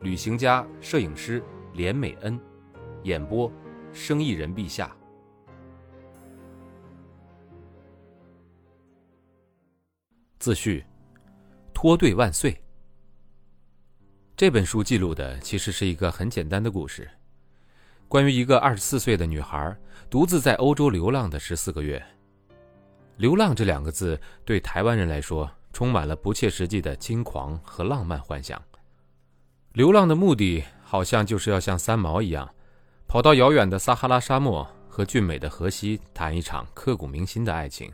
旅行家、摄影师连美恩，演播，生意人陛下。自序：脱队万岁。这本书记录的其实是一个很简单的故事，关于一个二十四岁的女孩独自在欧洲流浪的十四个月。流浪这两个字对台湾人来说，充满了不切实际的轻狂和浪漫幻想。流浪的目的好像就是要像三毛一样，跑到遥远的撒哈拉沙漠和俊美的河西谈一场刻骨铭心的爱情。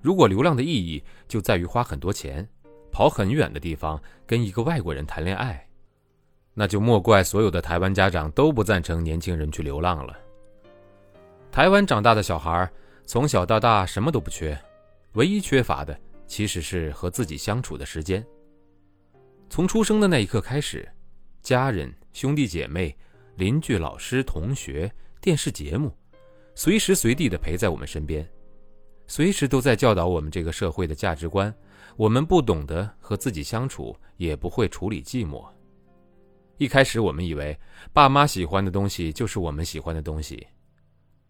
如果流浪的意义就在于花很多钱，跑很远的地方跟一个外国人谈恋爱，那就莫怪所有的台湾家长都不赞成年轻人去流浪了。台湾长大的小孩从小到大什么都不缺，唯一缺乏的其实是和自己相处的时间。从出生的那一刻开始，家人、兄弟姐妹、邻居、老师、同学、电视节目，随时随地的陪在我们身边，随时都在教导我们这个社会的价值观。我们不懂得和自己相处，也不会处理寂寞。一开始，我们以为爸妈喜欢的东西就是我们喜欢的东西；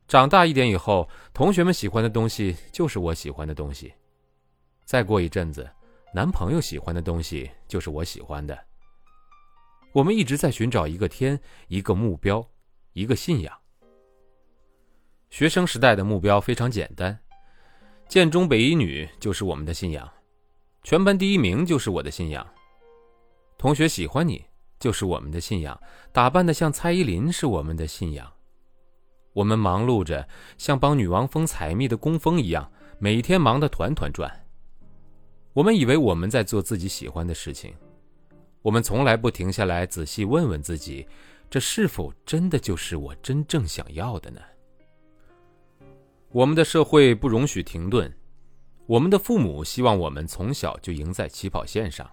长大一点以后，同学们喜欢的东西就是我喜欢的东西。再过一阵子。男朋友喜欢的东西就是我喜欢的。我们一直在寻找一个天，一个目标，一个信仰。学生时代的目标非常简单：建中北一女就是我们的信仰，全班第一名就是我的信仰，同学喜欢你就是我们的信仰，打扮的像蔡依林是我们的信仰。我们忙碌着，像帮女王蜂采蜜的工蜂一样，每天忙得团团转。我们以为我们在做自己喜欢的事情，我们从来不停下来仔细问问自己，这是否真的就是我真正想要的呢？我们的社会不容许停顿，我们的父母希望我们从小就赢在起跑线上，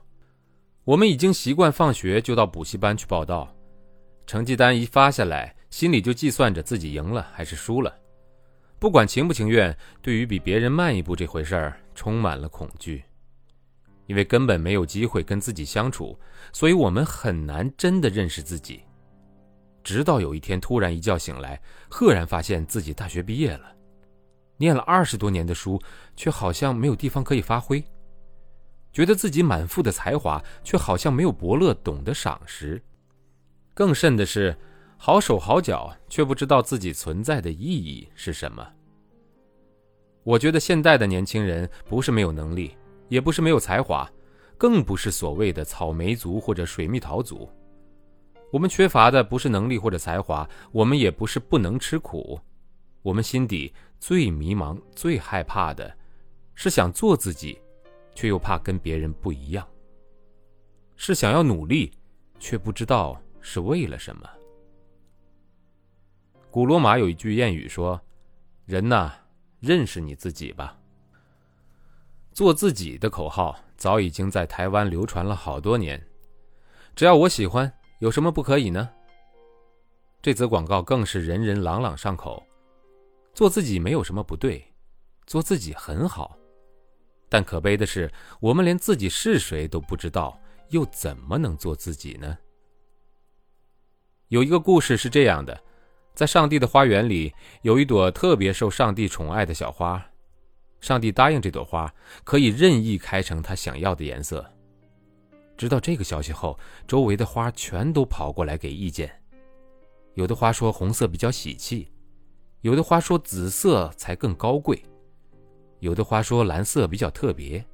我们已经习惯放学就到补习班去报道，成绩单一发下来，心里就计算着自己赢了还是输了，不管情不情愿，对于比别人慢一步这回事儿，充满了恐惧。因为根本没有机会跟自己相处，所以我们很难真的认识自己。直到有一天突然一觉醒来，赫然发现自己大学毕业了，念了二十多年的书，却好像没有地方可以发挥；觉得自己满腹的才华，却好像没有伯乐懂得赏识。更甚的是，好手好脚，却不知道自己存在的意义是什么。我觉得现代的年轻人不是没有能力。也不是没有才华，更不是所谓的草莓族或者水蜜桃族。我们缺乏的不是能力或者才华，我们也不是不能吃苦。我们心底最迷茫、最害怕的，是想做自己，却又怕跟别人不一样；是想要努力，却不知道是为了什么。古罗马有一句谚语说：“人呐，认识你自己吧。”做自己的口号早已经在台湾流传了好多年，只要我喜欢，有什么不可以呢？这则广告更是人人朗朗上口。做自己没有什么不对，做自己很好，但可悲的是，我们连自己是谁都不知道，又怎么能做自己呢？有一个故事是这样的：在上帝的花园里，有一朵特别受上帝宠爱的小花。上帝答应这朵花可以任意开成他想要的颜色。知道这个消息后，周围的花全都跑过来给意见。有的花说红色比较喜气，有的花说紫色才更高贵，有的花说蓝色比较特别，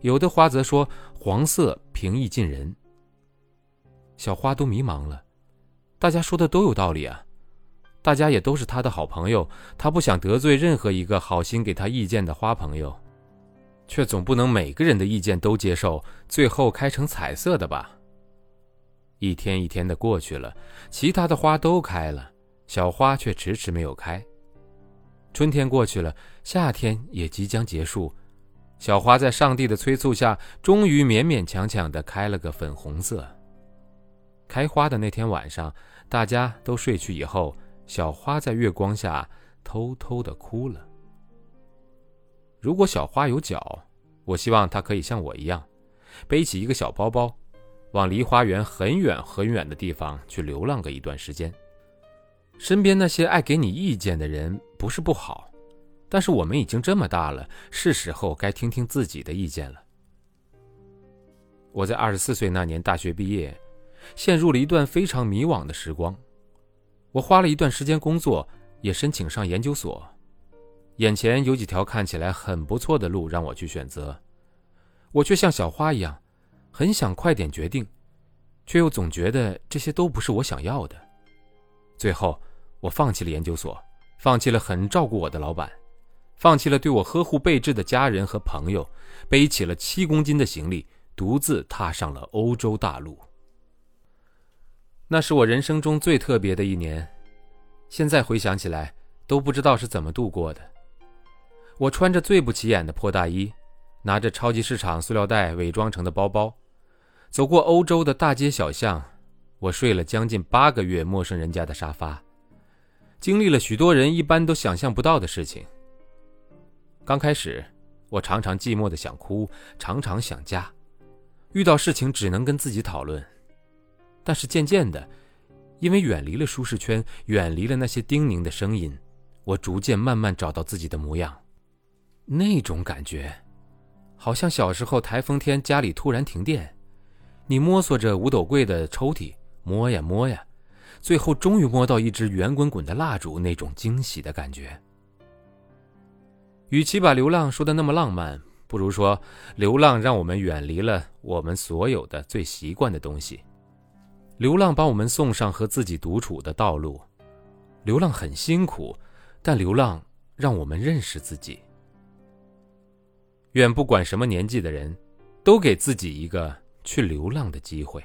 有的花则说黄色平易近人。小花都迷茫了，大家说的都有道理啊。大家也都是他的好朋友，他不想得罪任何一个好心给他意见的花朋友，却总不能每个人的意见都接受，最后开成彩色的吧？一天一天的过去了，其他的花都开了，小花却迟迟没有开。春天过去了，夏天也即将结束，小花在上帝的催促下，终于勉勉强强的开了个粉红色。开花的那天晚上，大家都睡去以后，小花在月光下偷偷的哭了。如果小花有脚，我希望它可以像我一样，背起一个小包包。往离花园很远很远的地方去流浪个一段时间。身边那些爱给你意见的人不是不好，但是我们已经这么大了，是时候该听听自己的意见了。我在二十四岁那年大学毕业，陷入了一段非常迷惘的时光。我花了一段时间工作，也申请上研究所，眼前有几条看起来很不错的路让我去选择，我却像小花一样。很想快点决定，却又总觉得这些都不是我想要的。最后，我放弃了研究所，放弃了很照顾我的老板，放弃了对我呵护备至的家人和朋友，背起了七公斤的行李，独自踏上了欧洲大陆。那是我人生中最特别的一年，现在回想起来，都不知道是怎么度过的。我穿着最不起眼的破大衣，拿着超级市场塑料袋伪装成的包包。走过欧洲的大街小巷，我睡了将近八个月陌生人家的沙发，经历了许多人一般都想象不到的事情。刚开始，我常常寂寞的想哭，常常想家，遇到事情只能跟自己讨论。但是渐渐的，因为远离了舒适圈，远离了那些叮咛的声音，我逐渐慢慢找到自己的模样。那种感觉，好像小时候台风天家里突然停电。你摸索着五斗柜的抽屉，摸呀摸呀，最后终于摸到一支圆滚滚的蜡烛，那种惊喜的感觉。与其把流浪说的那么浪漫，不如说流浪让我们远离了我们所有的最习惯的东西。流浪把我们送上和自己独处的道路。流浪很辛苦，但流浪让我们认识自己。愿不管什么年纪的人，都给自己一个。去流浪的机会。